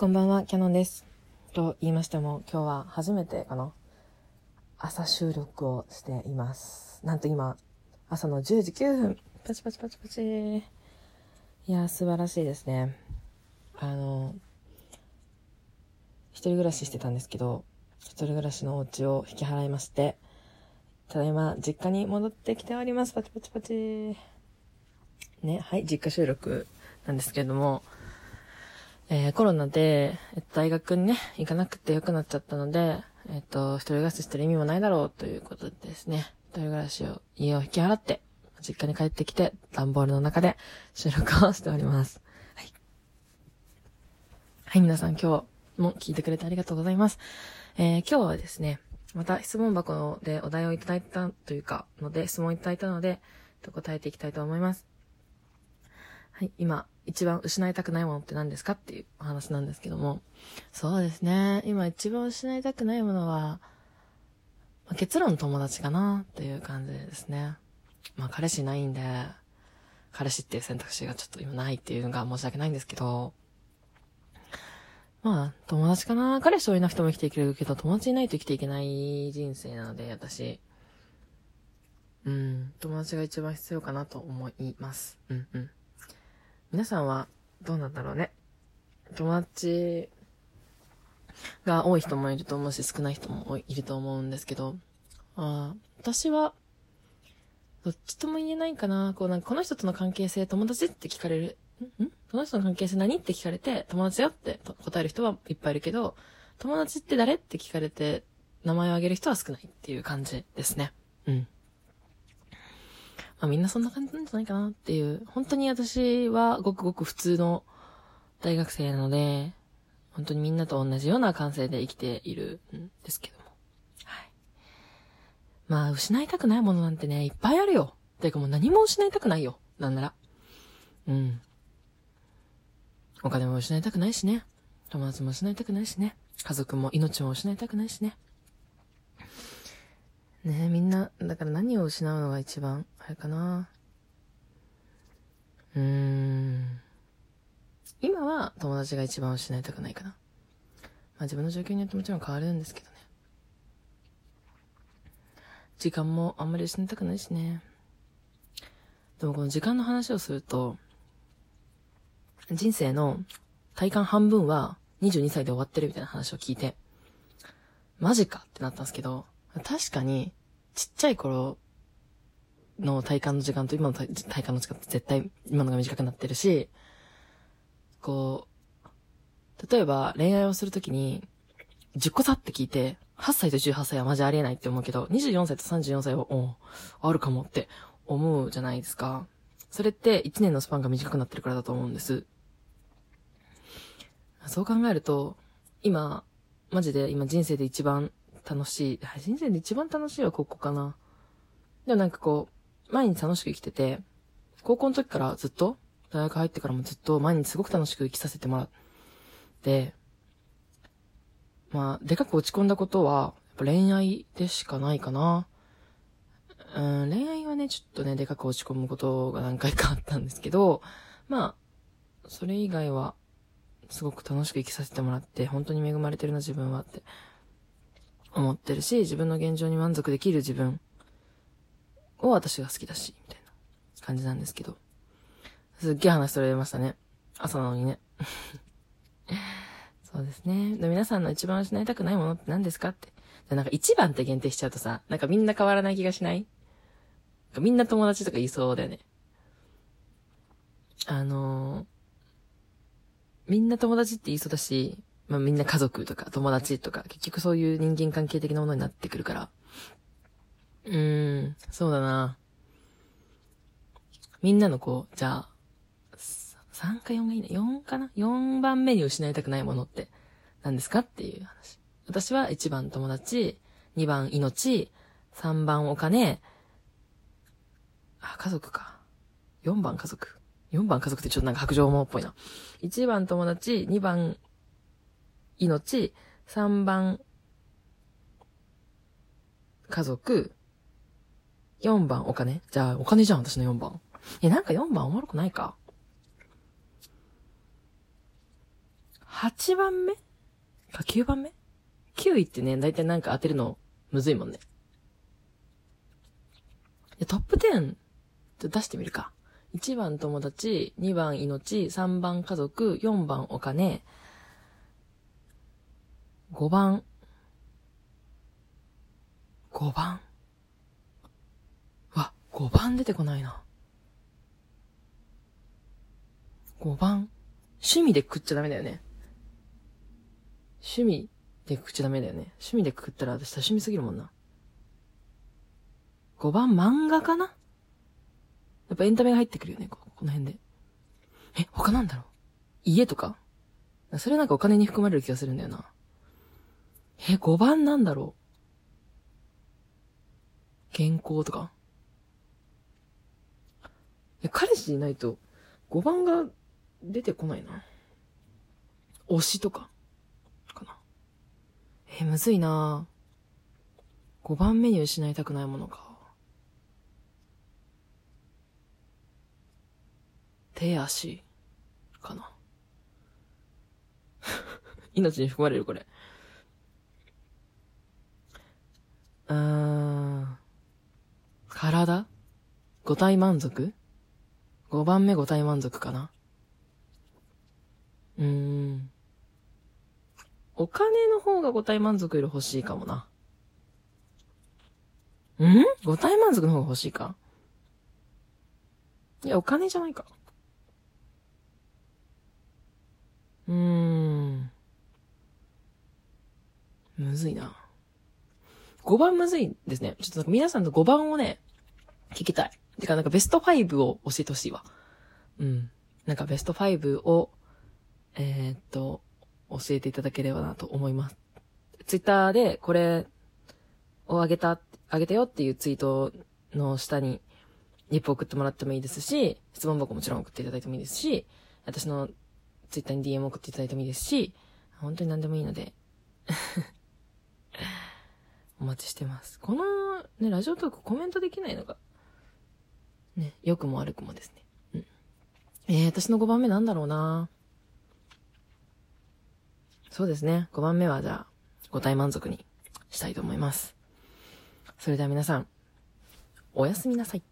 こんばんは、キャノンです。と言いましても、今日は初めてかな朝収録をしています。なんと今、朝の10時9分。パチパチパチパチ。いやー、素晴らしいですね。あの、一人暮らししてたんですけど、一人暮らしのお家を引き払いまして、ただいま、実家に戻ってきております。パチパチパチ。ね、はい、実家収録なんですけれども、えーコロナで、大学にね、行かなくてよくなっちゃったので、えっと、一人暮らししてる意味もないだろうということでですね、一人暮らしを、家を引き払って、実家に帰ってきて、段ボールの中で収録をしております。はい。はい、皆さん今日も聞いてくれてありがとうございます。えー今日はですね、また質問箱でお題をいただいたというか、ので、質問いただいたので、と答えていきたいと思います。はい、今、一番失いたくないものって何ですかっていうお話なんですけども。そうですね。今一番失いたくないものは、まあ結論友達かなっていう感じですね。まあ彼氏ないんで、彼氏っていう選択肢がちょっと今ないっていうのが申し訳ないんですけど、まあ友達かな。彼氏をいなくても生きていけるけど、友達いないと生きていけない人生なので、私。うん、友達が一番必要かなと思います。うんうん。皆さんはどうなんだろうね。友達が多い人もいると思うし、少ない人もいると思うんですけど、あ私は、どっちとも言えないかな。こうなんか、この人との関係性友達って聞かれる？ん？この人の関係性何って聞かれて、友達よって答える人はいっぱいいるけど、友達って誰って聞かれて、名前を挙げる人は少ないっていう感じですね。うん。まあみんなそんな感じなんじゃないかなっていう。本当に私はごくごく普通の大学生なので、本当にみんなと同じような感性で生きているんですけども。はい。まあ、失いたくないものなんてね、いっぱいあるよ。ていうかもう何も失いたくないよ。なんなら。うん。お金も失いたくないしね。友達も失いたくないしね。家族も命も失いたくないしね。ねえ、みんな、だから何を失うのが一番、あれかな。うーん。今は友達が一番失いたくないかな。まあ自分の状況によってもちろん変わるんですけどね。時間もあんまり失いたくないしね。でもこの時間の話をすると、人生の体感半分は22歳で終わってるみたいな話を聞いて、マジかってなったんですけど、確かに、ちっちゃい頃の体感の時間と今の体感の時間って絶対今のが短くなってるし、こう、例えば恋愛をするときに、10個差って聞いて、8歳と18歳はマジありえないって思うけど、24歳と34歳は、おあるかもって思うじゃないですか。それって1年のスパンが短くなってるからだと思うんです。そう考えると、今、マジで今人生で一番楽しい、人生で一番楽しいはここかな。でもなんかこう、毎日楽しく生きてて、高校の時からずっと、大学入ってからもずっと毎日すごく楽しく生きさせてもらって、まあ、でかく落ち込んだことは、恋愛でしかないかな。うん、恋愛はね、ちょっとね、でかく落ち込むことが何回かあったんですけど、まあ、それ以外は、すごく楽しく生きさせてもらって、本当に恵まれてるな、自分はって思ってるし、自分の現状に満足できる自分を私が好きだし、みたいな感じなんですけど。すっげえ話それましたね。朝なのにね。そうですね。で皆さんの一番失いたくないものって何ですかって。でなんか一番って限定しちゃうとさ、なんかみんな変わらない気がしない？みんな友達とか言いそうだよね。あのーみんな友達って言いそうだし、まあみんな家族とか友達とか、結局そういう人間関係的なものになってくるから。うーん、そうだな。みんなのこう、じゃあ、3か4がいいね。4かな ?4 番目に失いたくないものって何ですかっていう話。私は1番友達、2番命、3番お金、あ、家族か。4番家族。4番家族ってちょっとなんか白状者っぽいな。1番友達、2番命、3番家族、4番お金じゃあお金じゃん、私の4番。え、なんか4番おもろくないか？8番目？か9番目 ?9 位ってね、だいたいなんか当てるのむずいもんね。トップ10出してみるか。1番友達、2番命、3番家族、4番お金、5番、5番。わ、5番出てこないな。5番。趣味で食っちゃダメだよね。趣味で食っちゃダメだよね。趣味で食ったら私多趣味すぎるもんな。5番漫画かな？やっぱエンタメが入ってくるよね、ここの辺で。え、他なんだろう？家とか？それなんかお金に含まれる気がするんだよな。え、5番なんだろう？健康とか？え、彼氏いないと5番が出てこないな。推しとか？かな。え、むずいな5番目に失いたくないものか。手足かな。命に含まれるこれ。うーん。体五体満足 ?5 番目五体満足かな？うーん。お金の方が五体満足より欲しいかもな。ん？五体満足の方が欲しいか？いや、お金じゃないか。うーん。むずいな。5番むずいですね。ちょっと皆さんと5番をね、聞きたい。てかなんかベスト5を教えてほしいわ。うん。なんかベスト5を、えー、っと、教えていただければなと思います。ツイッターでこれをあげた、あげたよっていうツイートの下にリップ送ってもらってもいいですし、質問箱もちろん送っていただいてもいいですし、私のツイッターに DM 送っていただいてもいいですし、本当に何でもいいので お待ちしてます。このね、ラジオトークコメントできないのが、ね、良くも悪くもですね。うん。えー、私の5番目なんだろうなそうですね。5番目はじゃあ、5体満足にしたいと思います。それでは皆さん、おやすみなさい。